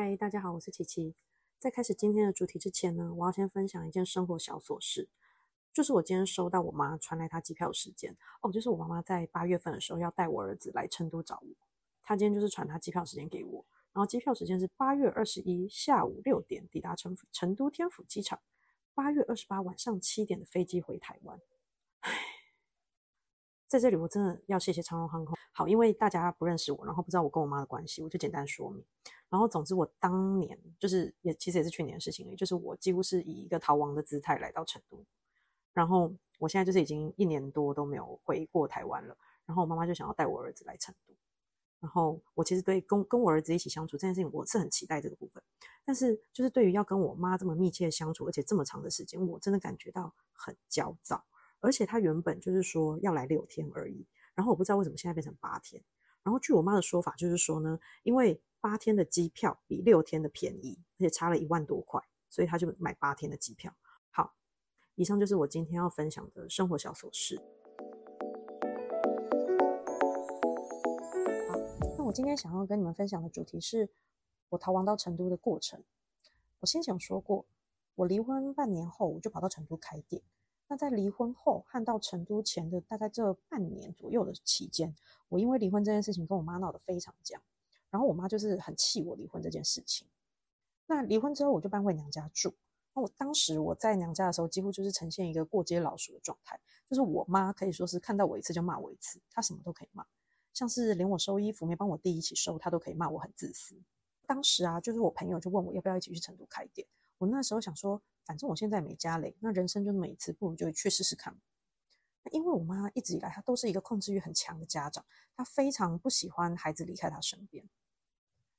嗨，大家好，我是琪琪。在开始今天的主题之前呢，我要先分享一件生活小琐事，就是我今天收到我妈传来她机票时间哦，就是我妈妈在八月份的时候要带我儿子来成都找我，她今天就是传她机票时间给我，然后机票时间是八月二十一下午六点抵达成成都天府机场，八月二十八晚上七点的飞机回台湾。在这里，我真的要谢谢长荣航空。好，因为大家不认识我，然后不知道我跟我妈的关系，我就简单说明。然后，总之，我当年就是也其实也是去年的事情，就是我几乎是以一个逃亡的姿态来到成都。然后，我现在就是已经一年多都没有回过台湾了。然后，我妈妈就想要带我儿子来成都。然后，我其实对跟跟我儿子一起相处这件事情，我是很期待这个部分。但是，就是对于要跟我妈这么密切相处，而且这么长的时间，我真的感觉到很焦躁。而且他原本就是说要来六天而已，然后我不知道为什么现在变成八天。然后据我妈的说法，就是说呢，因为八天的机票比六天的便宜，而且差了一万多块，所以他就买八天的机票。好，以上就是我今天要分享的生活小琐事。好，那我今天想要跟你们分享的主题是我逃亡到成都的过程。我先前说过，我离婚半年后，我就跑到成都开店。那在离婚后和到成都前的大概这半年左右的期间，我因为离婚这件事情跟我妈闹得非常僵，然后我妈就是很气我离婚这件事情。那离婚之后我就搬回娘家住。那我当时我在娘家的时候，几乎就是呈现一个过街老鼠的状态，就是我妈可以说是看到我一次就骂我一次，她什么都可以骂，像是连我收衣服没帮我弟一起收，她都可以骂我很自私。当时啊，就是我朋友就问我要不要一起去成都开店，我那时候想说。反正我现在没家累，那人生就那么一次，不如就去试试看。因为我妈一直以来她都是一个控制欲很强的家长，她非常不喜欢孩子离开她身边。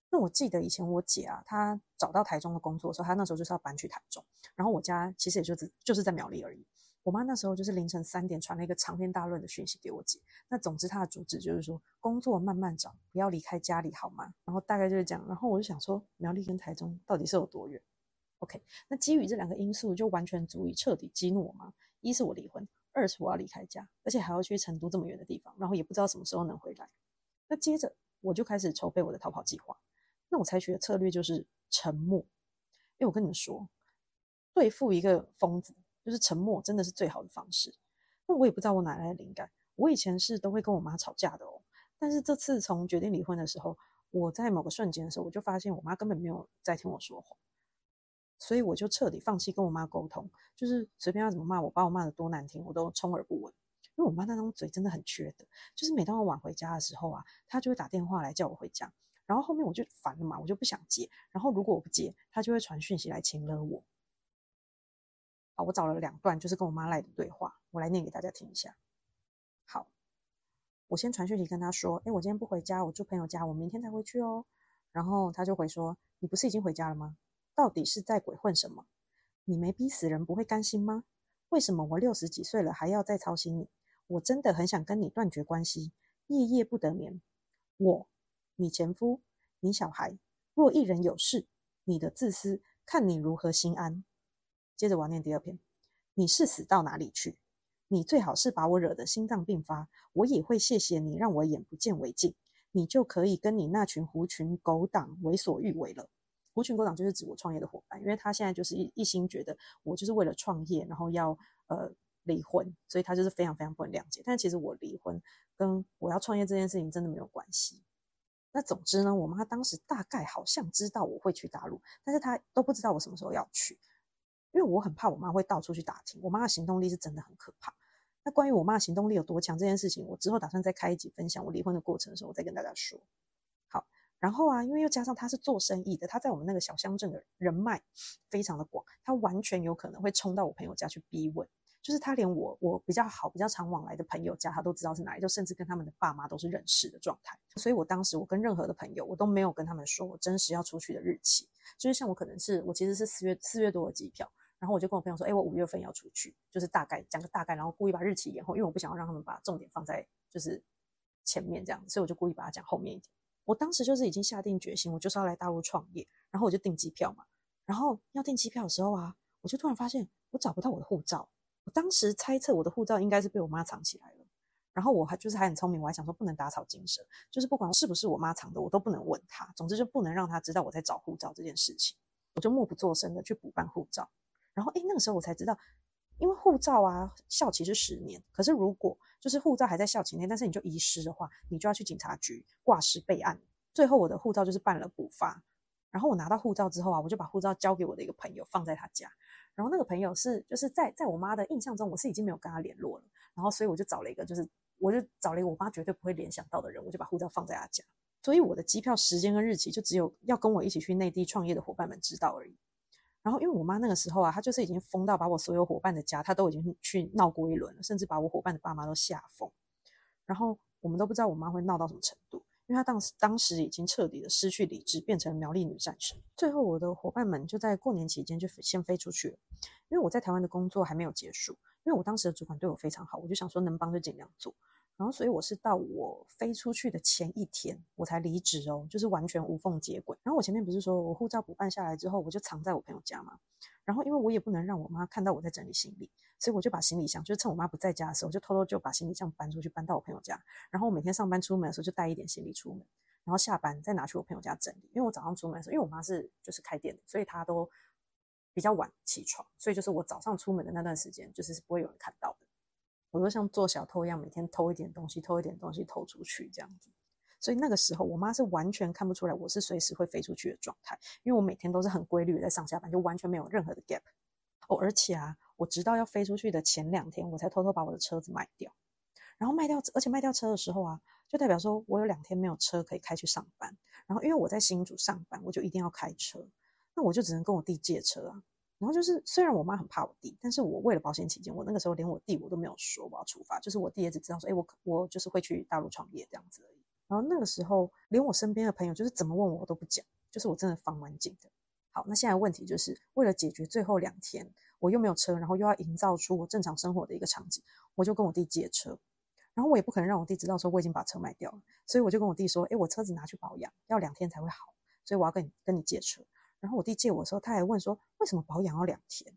那我记得以前我姐啊，她找到台中的工作的时候，她那时候就是要搬去台中，然后我家其实也就只就是在苗栗而已。我妈那时候就是凌晨三点传了一个长篇大论的讯息给我姐。那总之她的主旨就是说，工作慢慢找，不要离开家里好吗？然后大概就是这样。然后我就想说，苗栗跟台中到底是有多远？OK，那基于这两个因素，就完全足以彻底激怒我妈。一是我离婚，二是我要离开家，而且还要去成都这么远的地方，然后也不知道什么时候能回来。那接着我就开始筹备我的逃跑计划。那我采取的策略就是沉默，因为我跟你们说，对付一个疯子，就是沉默，真的是最好的方式。那我也不知道我哪来的灵感，我以前是都会跟我妈吵架的哦，但是这次从决定离婚的时候，我在某个瞬间的时候，我就发现我妈根本没有在听我说话。所以我就彻底放弃跟我妈沟通，就是随便她怎么骂我，把我骂的多难听，我都充耳不闻。因为我妈那张嘴真的很缺德，就是每当我晚回家的时候啊，她就会打电话来叫我回家，然后后面我就烦了嘛，我就不想接，然后如果我不接，她就会传讯息来请了我。好，我找了两段就是跟我妈赖的对话，我来念给大家听一下。好，我先传讯息跟她说，哎，我今天不回家，我住朋友家，我明天才回去哦。然后她就回说，你不是已经回家了吗？到底是在鬼混什么？你没逼死人不会甘心吗？为什么我六十几岁了还要再操心你？我真的很想跟你断绝关系，夜夜不得眠。我、你前夫、你小孩，若一人有事，你的自私，看你如何心安。接着我要念第二篇，你是死到哪里去？你最好是把我惹得心脏病发，我也会谢谢你让我眼不见为净，你就可以跟你那群狐群狗党为所欲为了。狐群狗党就是指我创业的伙伴，因为他现在就是一一心觉得我就是为了创业，然后要呃离婚，所以他就是非常非常不能谅解。但其实我离婚跟我要创业这件事情真的没有关系。那总之呢，我妈当时大概好像知道我会去大陆，但是她都不知道我什么时候要去，因为我很怕我妈会到处去打听。我妈的行动力是真的很可怕。那关于我妈行动力有多强这件事情，我之后打算再开一集分享我离婚的过程的时候，我再跟大家说。然后啊，因为又加上他是做生意的，他在我们那个小乡镇的人脉非常的广，他完全有可能会冲到我朋友家去逼问，就是他连我我比较好、比较常往来的朋友家，他都知道是哪里，就甚至跟他们的爸妈都是认识的状态。所以我当时我跟任何的朋友，我都没有跟他们说我真实要出去的日期，就是像我可能是我其实是四月四月多的机票，然后我就跟我朋友说，哎，我五月份要出去，就是大概讲个大概，然后故意把日期延后，因为我不想要让他们把重点放在就是前面这样，所以我就故意把它讲后面一点。我当时就是已经下定决心，我就是要来大陆创业，然后我就订机票嘛。然后要订机票的时候啊，我就突然发现我找不到我的护照。我当时猜测我的护照应该是被我妈藏起来了。然后我还就是还很聪明，我还想说不能打草惊蛇，就是不管是不是我妈藏的，我都不能问她。总之就不能让她知道我在找护照这件事情。我就默不作声的去补办护照。然后诶，那个时候我才知道，因为护照啊效期是十年，可是如果就是护照还在效期内，但是你就遗失的话，你就要去警察局挂失备案。最后我的护照就是办了补发。然后我拿到护照之后啊，我就把护照交给我的一个朋友放在他家。然后那个朋友是就是在在我妈的印象中，我是已经没有跟他联络了。然后所以我就找了一个就是。我就找了一个我妈绝对不会联想到的人，我就把护照放在他家，所以我的机票时间跟日期就只有要跟我一起去内地创业的伙伴们知道而已。然后因为我妈那个时候啊，她就是已经疯到把我所有伙伴的家，她都已经去闹过一轮了，甚至把我伙伴的爸妈都吓疯。然后我们都不知道我妈会闹到什么程度，因为她当时当时已经彻底的失去理智，变成苗栗女战神。最后我的伙伴们就在过年期间就先飞出去了，因为我在台湾的工作还没有结束。因为我当时的主管对我非常好，我就想说能帮就尽量做。然后，所以我是到我飞出去的前一天，我才离职哦，就是完全无缝接轨。然后我前面不是说我护照补办下来之后，我就藏在我朋友家嘛。然后因为我也不能让我妈看到我在整理行李，所以我就把行李箱，就是趁我妈不在家的时候，就偷偷就把行李箱搬出去，搬到我朋友家。然后我每天上班出门的时候就带一点行李出门，然后下班再拿去我朋友家整理。因为我早上出门的时候，因为我妈是就是开店的，所以她都比较晚起床，所以就是我早上出门的那段时间，就是是不会有人看到的。我都像做小偷一样，每天偷一点东西，偷一点东西偷出去这样子。所以那个时候，我妈是完全看不出来我是随时会飞出去的状态，因为我每天都是很规律在上下班，就完全没有任何的 gap。哦，而且啊，我直到要飞出去的前两天，我才偷偷把我的车子卖掉。然后卖掉，而且卖掉车的时候啊，就代表说我有两天没有车可以开去上班。然后因为我在新竹上班，我就一定要开车，那我就只能跟我弟借车啊。然后就是，虽然我妈很怕我弟，但是我为了保险起见，我那个时候连我弟我都没有说我要出发，就是我弟也只知道说，哎，我我就是会去大陆创业这样子而已。然后那个时候，连我身边的朋友就是怎么问我，我都不讲，就是我真的防完紧的。好，那现在问题就是为了解决最后两天，我又没有车，然后又要营造出我正常生活的一个场景，我就跟我弟借车。然后我也不可能让我弟知道说我已经把车卖掉了，所以我就跟我弟说，哎，我车子拿去保养，要两天才会好，所以我要跟你跟你借车。然后我弟借我的时候，他还问说，为什么保养要两天？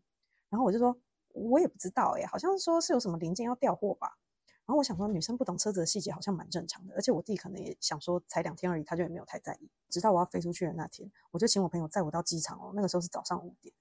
然后我就说，我也不知道哎，好像说是有什么零件要调货吧。然后我想说，女生不懂车子的细节好像蛮正常的，而且我弟可能也想说，才两天而已，他就也没有太在意。直到我要飞出去的那天，我就请我朋友载我到机场哦。那个时候是早上五点，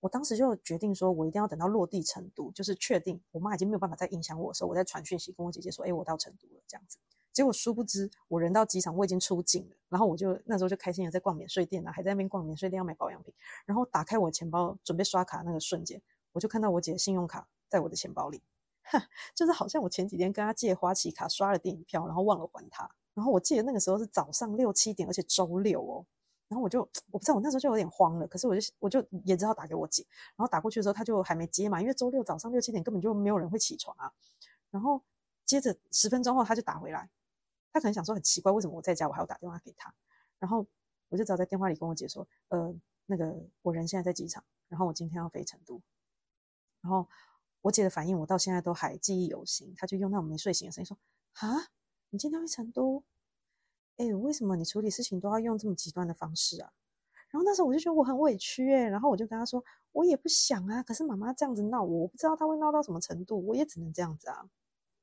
我当时就决定说，我一定要等到落地成都，就是确定我妈已经没有办法再影响我的时候，我再传讯息跟我姐姐说，哎，我到成都了这样子。结果殊不知，我人到机场，我已经出境了。然后我就那时候就开心的在逛免税店啊，还在那边逛免税店要买保养品。然后打开我钱包准备刷卡那个瞬间，我就看到我姐的信用卡在我的钱包里，哈就是好像我前几天跟她借花旗卡刷了电影票，然后忘了还她。然后我记得那个时候是早上六七点，而且周六哦。然后我就我不知道，我那时候就有点慌了。可是我就我就也只好打给我姐。然后打过去的时候，她就还没接嘛，因为周六早上六七点根本就没有人会起床啊。然后接着十分钟后，她就打回来。他可能想说很奇怪，为什么我在家我还要打电话给他？然后我就只好在电话里跟我姐说：“呃，那个我人现在在机场，然后我今天要飞成都。”然后我姐的反应我到现在都还记忆犹新，她就用那种没睡醒的声音说：“啊，你今天飞成都？哎，为什么你处理事情都要用这么极端的方式啊？”然后那时候我就觉得我很委屈哎，然后我就跟她说：“我也不想啊，可是妈妈这样子闹我，我不知道她会闹到什么程度，我也只能这样子啊。”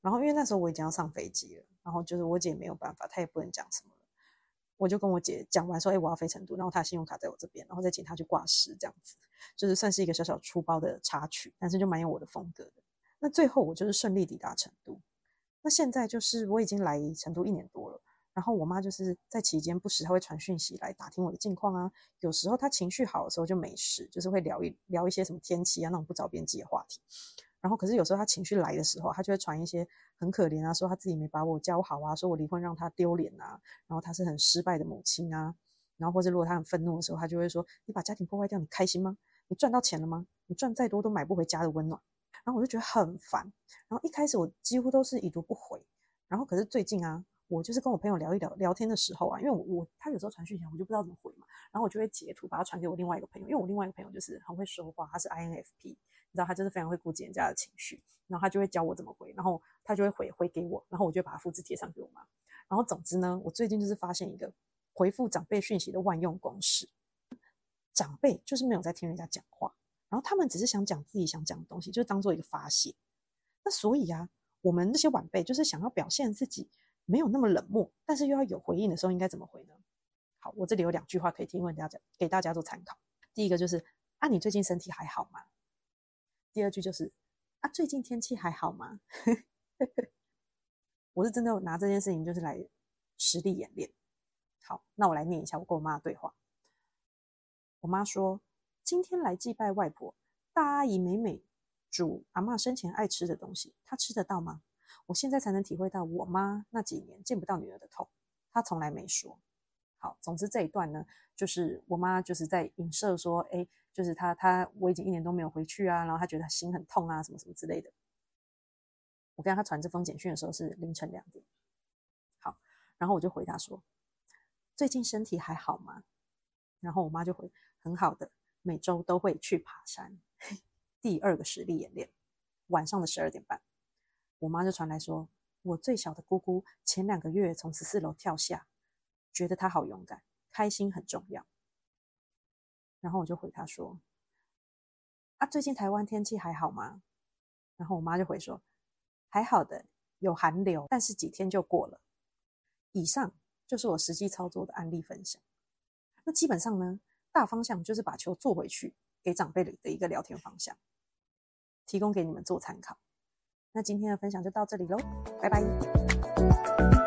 然后因为那时候我已经要上飞机了。然后就是我姐没有办法，她也不能讲什么了。我就跟我姐讲完说：“哎，我要飞成都，然后她信用卡在我这边，然后再请她去挂失，这样子，就是算是一个小小粗暴的插曲，但是就蛮有我的风格的。那最后我就是顺利抵达成都。那现在就是我已经来成都一年多了，然后我妈就是在期间不时她会传讯息来打听我的近况啊。有时候她情绪好的时候就没事，就是会聊一聊一些什么天气啊那种不着边际的话题。然后可是有时候他情绪来的时候，他就会传一些。很可怜啊，说他自己没把我教好啊，说我离婚让他丢脸啊，然后他是很失败的母亲啊，然后或者如果他很愤怒的时候，他就会说：“你把家庭破坏掉，你开心吗？你赚到钱了吗？你赚再多都买不回家的温暖。”然后我就觉得很烦。然后一开始我几乎都是已读不回，然后可是最近啊，我就是跟我朋友聊一聊聊天的时候啊，因为我我他有时候传讯息，我就不知道怎么回嘛，然后我就会截图把它传给我另外一个朋友，因为我另外一个朋友就是很会说话，他是 INFP。你知道他就是非常会顾及人家的情绪，然后他就会教我怎么回，然后他就会回回给我，然后我就把它复制贴上给我妈。然后总之呢，我最近就是发现一个回复长辈讯息的万用公式：长辈就是没有在听人家讲话，然后他们只是想讲自己想讲的东西，就当做一个发泄。那所以啊，我们这些晚辈就是想要表现自己没有那么冷漠，但是又要有回应的时候，应该怎么回呢？好，我这里有两句话可以提问大家，给大家做参考。第一个就是啊，你最近身体还好吗？第二句就是啊，最近天气还好吗？我是真的拿这件事情就是来实地演练。好，那我来念一下我跟我妈的对话。我妈说：“今天来祭拜外婆，大阿姨美美煮阿妈生前爱吃的东西，她吃得到吗？我现在才能体会到我妈那几年见不到女儿的痛。她从来没说。好，总之这一段呢，就是我妈就是在影射说，哎，就是她她我已经一年都没有回去啊，然后她觉得心很痛啊，什么什么之类的。我跟她传这封简讯的时候是凌晨两点。好，然后我就回答说，最近身体还好吗？然后我妈就回。很好的，每周都会去爬山。第二个实力演练，晚上的十二点半，我妈就传来说，我最小的姑姑前两个月从十四楼跳下，觉得他好勇敢，开心很重要。然后我就回他说，啊，最近台湾天气还好吗？然后我妈就回说，还好的，有寒流，但是几天就过了。以上就是我实际操作的案例分享。那基本上呢？大方向就是把球做回去，给长辈的一个聊天方向，提供给你们做参考。那今天的分享就到这里喽，拜拜。